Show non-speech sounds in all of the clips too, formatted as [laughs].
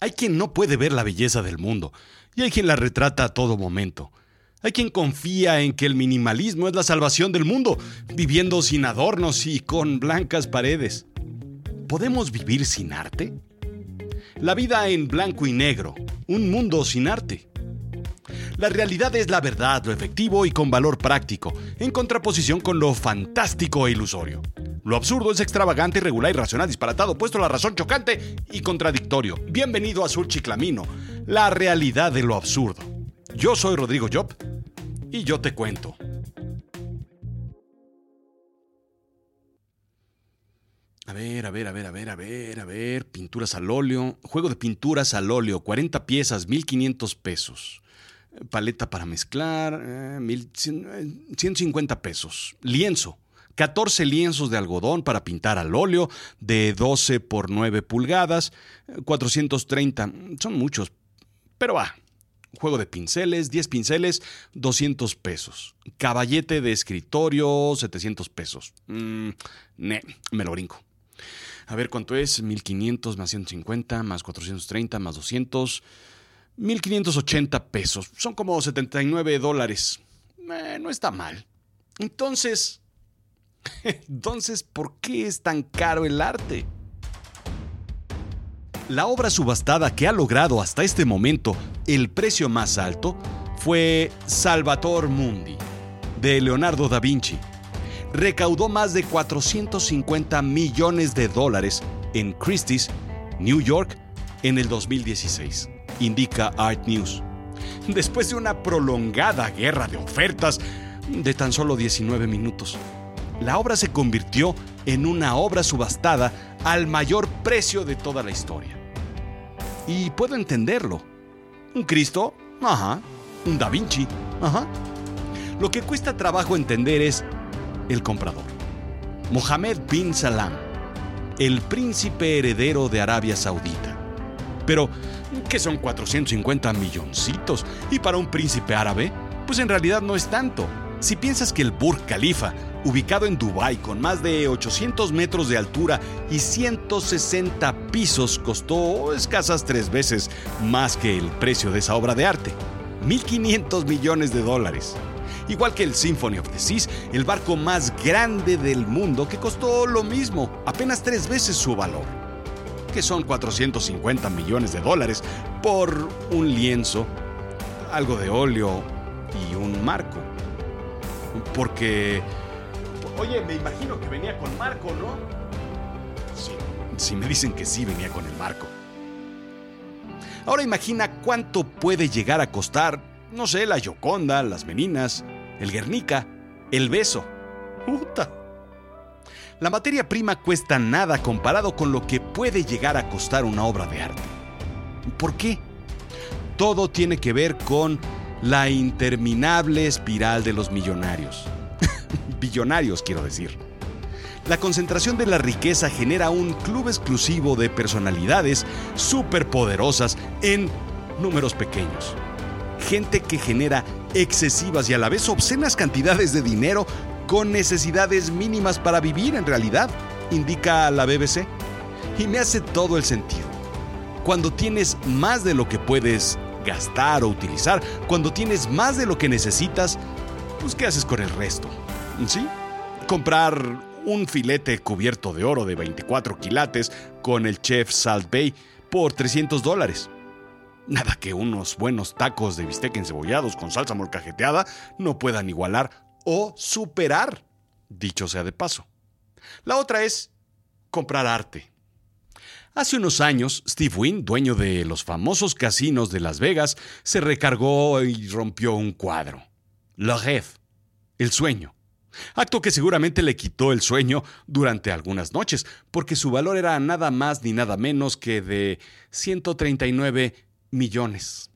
Hay quien no puede ver la belleza del mundo, y hay quien la retrata a todo momento. Hay quien confía en que el minimalismo es la salvación del mundo, viviendo sin adornos y con blancas paredes. ¿Podemos vivir sin arte? La vida en blanco y negro, un mundo sin arte. La realidad es la verdad, lo efectivo y con valor práctico, en contraposición con lo fantástico e ilusorio. Lo absurdo es extravagante, irregular, irracional, disparatado, puesto a la razón chocante y contradictorio. Bienvenido a Sur Chiclamino, la realidad de lo absurdo. Yo soy Rodrigo Job y yo te cuento. A ver, a ver, a ver, a ver, a ver, a ver. Pinturas al óleo. Juego de pinturas al óleo. 40 piezas, 1500 pesos. Paleta para mezclar, eh, 150 pesos. Lienzo. 14 lienzos de algodón para pintar al óleo de 12 por 9 pulgadas, 430, son muchos, pero va. Juego de pinceles, 10 pinceles, 200 pesos. Caballete de escritorio, 700 pesos. Mm, me lo brinco. A ver cuánto es, 1500 más 150 más 430 más 200, 1580 pesos. Son como 79 dólares. Eh, no está mal. Entonces, [laughs] Entonces, ¿por qué es tan caro el arte? La obra subastada que ha logrado hasta este momento el precio más alto fue Salvator Mundi, de Leonardo da Vinci. Recaudó más de 450 millones de dólares en Christie's, New York, en el 2016, indica Art News. Después de una prolongada guerra de ofertas de tan solo 19 minutos la obra se convirtió en una obra subastada al mayor precio de toda la historia. Y puedo entenderlo. Un Cristo, ajá. Un Da Vinci, ajá. Lo que cuesta trabajo entender es el comprador. Mohammed bin Salam, el príncipe heredero de Arabia Saudita. Pero, ¿qué son 450 milloncitos? Y para un príncipe árabe, pues en realidad no es tanto. Si piensas que el Burj Khalifa ubicado en Dubái con más de 800 metros de altura y 160 pisos, costó escasas tres veces más que el precio de esa obra de arte, 1.500 millones de dólares. Igual que el Symphony of the Seas, el barco más grande del mundo que costó lo mismo, apenas tres veces su valor, que son 450 millones de dólares por un lienzo, algo de óleo y un marco. Porque Oye, me imagino que venía con Marco, ¿no? Sí, sí me dicen que sí venía con el Marco. Ahora imagina cuánto puede llegar a costar, no sé, la Yoconda, las Meninas, el Guernica, el Beso. ¡Puta! La materia prima cuesta nada comparado con lo que puede llegar a costar una obra de arte. ¿Por qué? Todo tiene que ver con la interminable espiral de los millonarios [laughs] billonarios quiero decir. La concentración de la riqueza genera un club exclusivo de personalidades superpoderosas en números pequeños. Gente que genera excesivas y a la vez obscenas cantidades de dinero con necesidades mínimas para vivir en realidad, indica la BBC. Y me hace todo el sentido. Cuando tienes más de lo que puedes gastar o utilizar, cuando tienes más de lo que necesitas, pues ¿qué haces con el resto? ¿Sí? Comprar un filete cubierto de oro de 24 quilates con el chef Salt Bay por 300 dólares. Nada que unos buenos tacos de bistec encebollados con salsa molcajeteada no puedan igualar o superar, dicho sea de paso. La otra es comprar arte. Hace unos años, Steve Wynn, dueño de los famosos casinos de Las Vegas, se recargó y rompió un cuadro. Le rêve, el sueño Acto que seguramente le quitó el sueño durante algunas noches, porque su valor era nada más ni nada menos que de 139 millones.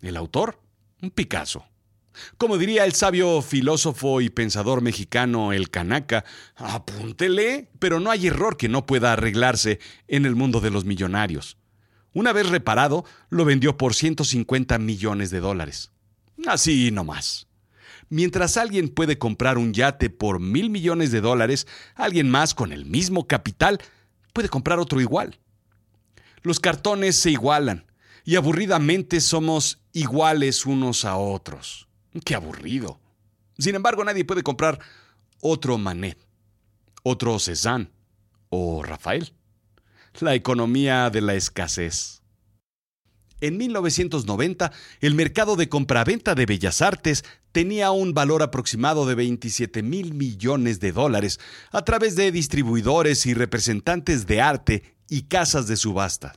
¿El autor? Un Picasso. Como diría el sabio filósofo y pensador mexicano El Canaca, apúntele, pero no hay error que no pueda arreglarse en el mundo de los millonarios. Una vez reparado, lo vendió por 150 millones de dólares. Así no más. Mientras alguien puede comprar un yate por mil millones de dólares, alguien más con el mismo capital puede comprar otro igual. Los cartones se igualan y aburridamente somos iguales unos a otros. ¡Qué aburrido! Sin embargo, nadie puede comprar otro Manet, otro Cézanne o Rafael. La economía de la escasez. En 1990, el mercado de compraventa de bellas artes tenía un valor aproximado de 27 mil millones de dólares a través de distribuidores y representantes de arte y casas de subasta.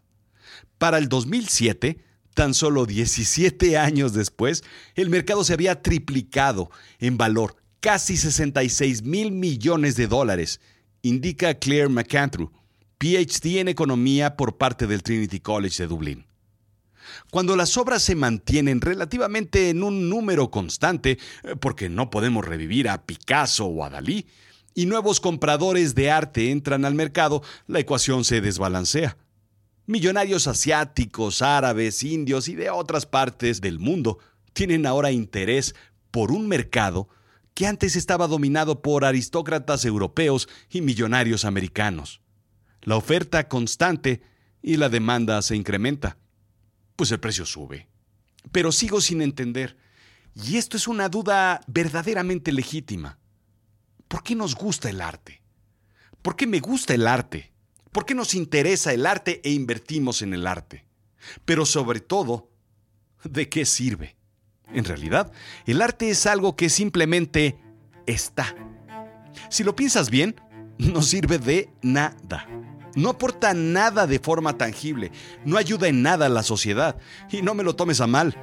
Para el 2007, tan solo 17 años después, el mercado se había triplicado en valor, casi 66 mil millones de dólares, indica Claire McAndrew, PhD en economía por parte del Trinity College de Dublín. Cuando las obras se mantienen relativamente en un número constante, eh, porque no podemos revivir a Picasso o a Dalí, y nuevos compradores de arte entran al mercado, la ecuación se desbalancea. Millonarios asiáticos, árabes, indios y de otras partes del mundo tienen ahora interés por un mercado que antes estaba dominado por aristócratas europeos y millonarios americanos. La oferta constante y la demanda se incrementa pues el precio sube. Pero sigo sin entender, y esto es una duda verdaderamente legítima. ¿Por qué nos gusta el arte? ¿Por qué me gusta el arte? ¿Por qué nos interesa el arte e invertimos en el arte? Pero sobre todo, ¿de qué sirve? En realidad, el arte es algo que simplemente está. Si lo piensas bien, no sirve de nada. No aporta nada de forma tangible, no ayuda en nada a la sociedad, y no me lo tomes a mal.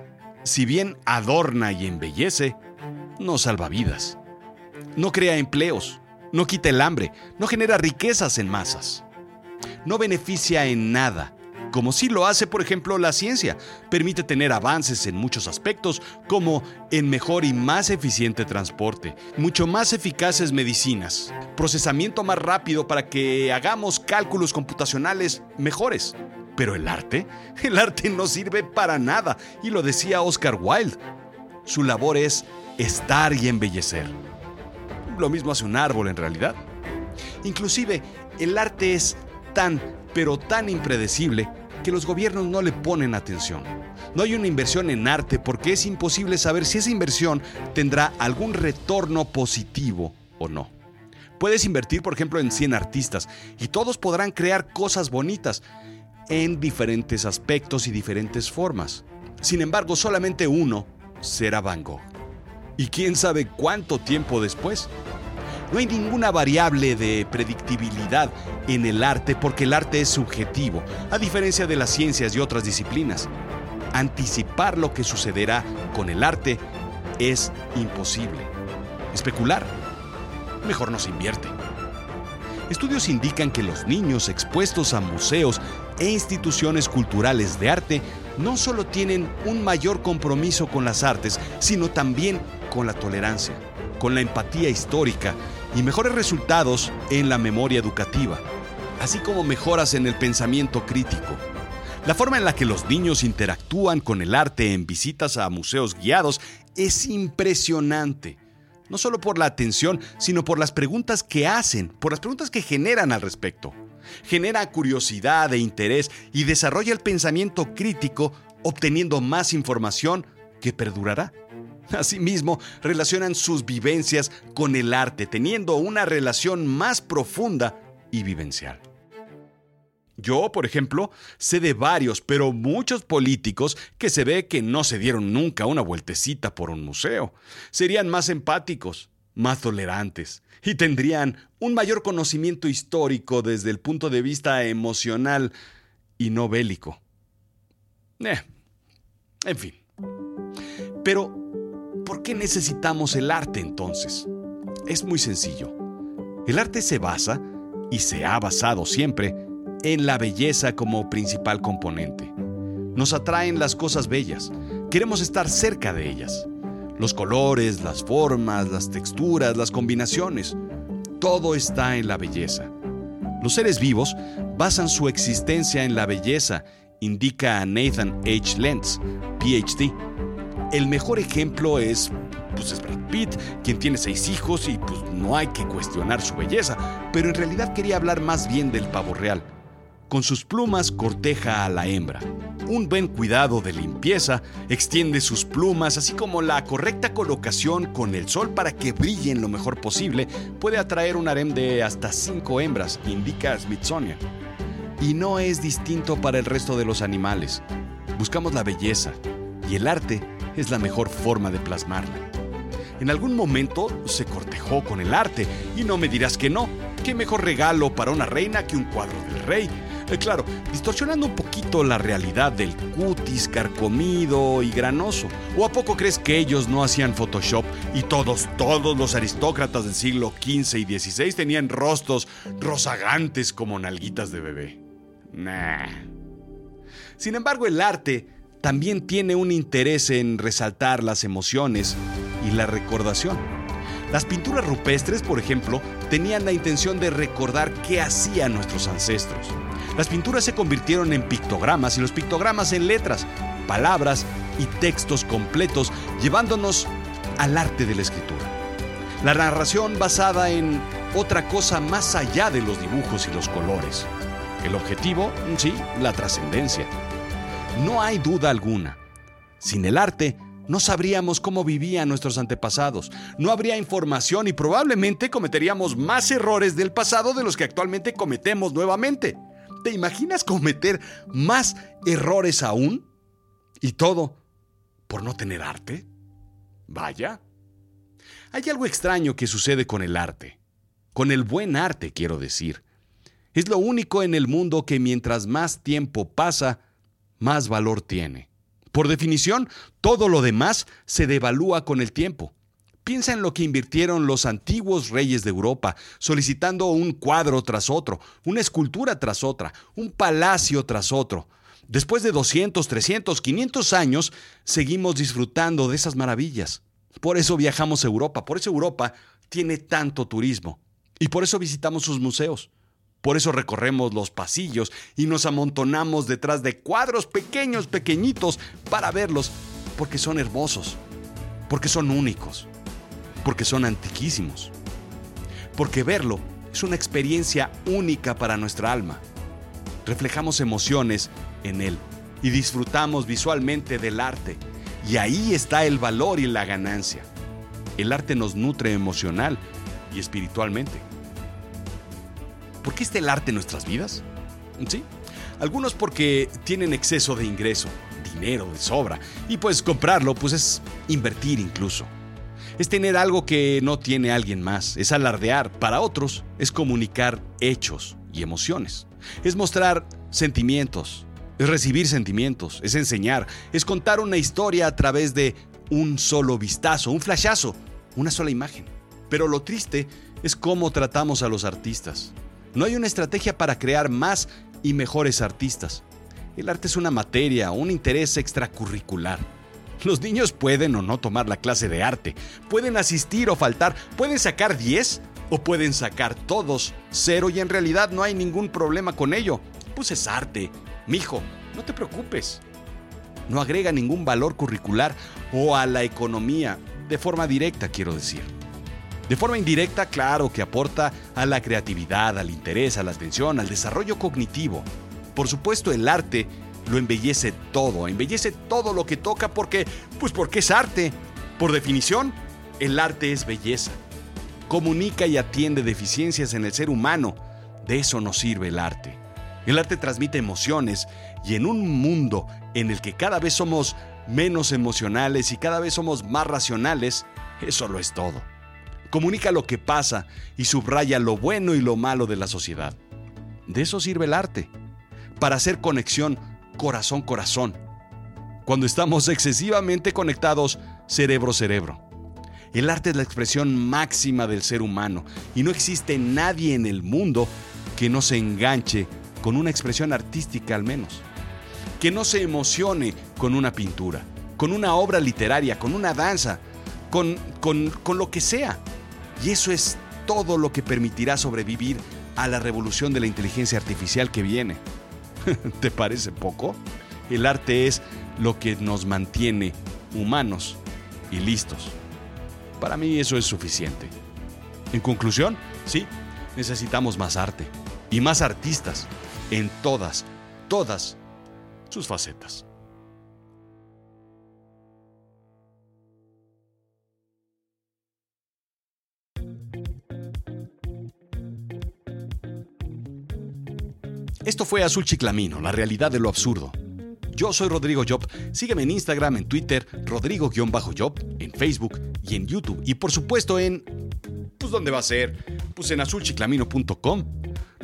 Si bien adorna y embellece, no salva vidas. No crea empleos, no quita el hambre, no genera riquezas en masas. No beneficia en nada como sí lo hace, por ejemplo, la ciencia. Permite tener avances en muchos aspectos, como en mejor y más eficiente transporte, mucho más eficaces medicinas, procesamiento más rápido para que hagamos cálculos computacionales mejores. Pero el arte, [laughs] el arte no sirve para nada, y lo decía Oscar Wilde. Su labor es estar y embellecer. Lo mismo hace un árbol en realidad. Inclusive, el arte es tan, pero tan impredecible que los gobiernos no le ponen atención. No hay una inversión en arte porque es imposible saber si esa inversión tendrá algún retorno positivo o no. Puedes invertir, por ejemplo, en 100 artistas y todos podrán crear cosas bonitas en diferentes aspectos y diferentes formas. Sin embargo, solamente uno será Van Gogh. ¿Y quién sabe cuánto tiempo después? No hay ninguna variable de predictibilidad en el arte porque el arte es subjetivo, a diferencia de las ciencias y otras disciplinas. Anticipar lo que sucederá con el arte es imposible. Especular, mejor no se invierte. Estudios indican que los niños expuestos a museos e instituciones culturales de arte no solo tienen un mayor compromiso con las artes, sino también con la tolerancia, con la empatía histórica y mejores resultados en la memoria educativa, así como mejoras en el pensamiento crítico. La forma en la que los niños interactúan con el arte en visitas a museos guiados es impresionante. No solo por la atención, sino por las preguntas que hacen, por las preguntas que generan al respecto. Genera curiosidad e interés y desarrolla el pensamiento crítico obteniendo más información que perdurará. Asimismo, relacionan sus vivencias con el arte, teniendo una relación más profunda y vivencial. Yo, por ejemplo, sé de varios, pero muchos políticos que se ve que no se dieron nunca una vueltecita por un museo. Serían más empáticos, más tolerantes y tendrían un mayor conocimiento histórico desde el punto de vista emocional y no bélico. Eh, en fin. Pero ¿Por qué necesitamos el arte entonces? Es muy sencillo. El arte se basa, y se ha basado siempre, en la belleza como principal componente. Nos atraen las cosas bellas, queremos estar cerca de ellas. Los colores, las formas, las texturas, las combinaciones, todo está en la belleza. Los seres vivos basan su existencia en la belleza, indica Nathan H. Lentz, PhD el mejor ejemplo es, pues es Brad Pitt, quien tiene seis hijos y pues no hay que cuestionar su belleza, pero en realidad quería hablar más bien del pavo real. con sus plumas corteja a la hembra. Un buen cuidado de limpieza extiende sus plumas, así como la correcta colocación con el sol para que brillen lo mejor posible, puede atraer un harem de hasta 5 hembras, indica Smithsonian. Y no es distinto para el resto de los animales. Buscamos la belleza, y el arte es la mejor forma de plasmarla. En algún momento se cortejó con el arte, y no me dirás que no. ¿Qué mejor regalo para una reina que un cuadro del rey? Eh, claro, distorsionando un poquito la realidad del cutis carcomido y granoso. ¿O a poco crees que ellos no hacían Photoshop y todos, todos los aristócratas del siglo XV y XVI tenían rostros rozagantes como nalguitas de bebé? Nah. Sin embargo, el arte también tiene un interés en resaltar las emociones y la recordación. Las pinturas rupestres, por ejemplo, tenían la intención de recordar qué hacían nuestros ancestros. Las pinturas se convirtieron en pictogramas y los pictogramas en letras, palabras y textos completos, llevándonos al arte de la escritura. La narración basada en otra cosa más allá de los dibujos y los colores. El objetivo, sí, la trascendencia. No hay duda alguna. Sin el arte, no sabríamos cómo vivían nuestros antepasados. No habría información y probablemente cometeríamos más errores del pasado de los que actualmente cometemos nuevamente. ¿Te imaginas cometer más errores aún? Y todo por no tener arte. Vaya. Hay algo extraño que sucede con el arte. Con el buen arte, quiero decir. Es lo único en el mundo que mientras más tiempo pasa, más valor tiene. Por definición, todo lo demás se devalúa con el tiempo. Piensa en lo que invirtieron los antiguos reyes de Europa, solicitando un cuadro tras otro, una escultura tras otra, un palacio tras otro. Después de 200, 300, 500 años, seguimos disfrutando de esas maravillas. Por eso viajamos a Europa, por eso Europa tiene tanto turismo y por eso visitamos sus museos. Por eso recorremos los pasillos y nos amontonamos detrás de cuadros pequeños, pequeñitos, para verlos, porque son hermosos, porque son únicos porque son antiquísimos. Porque verlo es una experiencia única para nuestra alma. Reflejamos emociones en él y disfrutamos visualmente del arte. Y ahí está el valor y la ganancia. El arte nos nutre emocional y espiritualmente. ¿Por qué está el arte en nuestras vidas? Sí, algunos porque tienen exceso de ingreso, dinero de sobra, y pues comprarlo pues es invertir incluso es tener algo que no tiene alguien más, es alardear. Para otros es comunicar hechos y emociones, es mostrar sentimientos, es recibir sentimientos, es enseñar, es contar una historia a través de un solo vistazo, un flashazo, una sola imagen. Pero lo triste es cómo tratamos a los artistas. No hay una estrategia para crear más y mejores artistas. El arte es una materia, un interés extracurricular. Los niños pueden o no tomar la clase de arte, pueden asistir o faltar, pueden sacar 10 o pueden sacar todos cero y en realidad no hay ningún problema con ello. Pues es arte. Mijo, no te preocupes. No agrega ningún valor curricular o a la economía, de forma directa quiero decir. De forma indirecta, claro que aporta a la creatividad, al interés, a la atención, al desarrollo cognitivo. Por supuesto, el arte lo embellece todo, embellece todo lo que toca porque, pues porque es arte. Por definición, el arte es belleza. Comunica y atiende deficiencias en el ser humano. De eso nos sirve el arte. El arte transmite emociones y en un mundo en el que cada vez somos menos emocionales y cada vez somos más racionales, eso lo es todo. Comunica lo que pasa y subraya lo bueno y lo malo de la sociedad. De eso sirve el arte, para hacer conexión corazón corazón, cuando estamos excesivamente conectados cerebro-cerebro. El arte es la expresión máxima del ser humano y no existe nadie en el mundo que no se enganche con una expresión artística al menos, que no se emocione con una pintura, con una obra literaria, con una danza, con, con, con lo que sea. Y eso es todo lo que permitirá sobrevivir a la revolución de la inteligencia artificial que viene. [laughs] ¿Te parece poco? El arte es lo que nos mantiene humanos y listos. Para mí eso es suficiente. En conclusión, sí, necesitamos más arte y más artistas. en todas, todas sus facetas. Esto fue Azul Chiclamino, la realidad de lo absurdo. Yo soy Rodrigo Job. Sígueme en Instagram, en Twitter, Rodrigo-Job, en Facebook y en YouTube. Y por supuesto en. Pues, ¿dónde va a ser? Pues en azulchiclamino.com.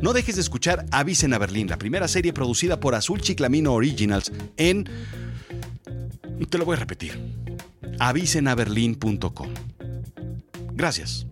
No dejes de escuchar Avisen a Berlín, la primera serie producida por Azul Chiclamino Originals en. Te lo voy a repetir. avisenaberlin.com. Gracias.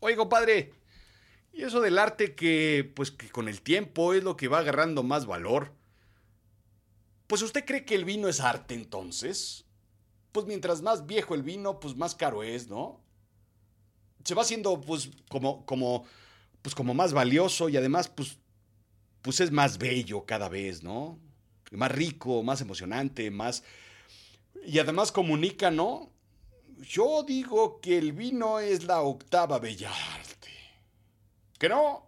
Oye, compadre, y eso del arte que, pues, que con el tiempo es lo que va agarrando más valor. Pues usted cree que el vino es arte entonces? Pues mientras más viejo el vino, pues más caro es, ¿no? Se va haciendo, pues, como, como, pues, como más valioso y además, pues, pues es más bello cada vez, ¿no? Más rico, más emocionante, más... Y además comunica, ¿no? Yo digo que el vino es la octava bella arte. ¿Que no?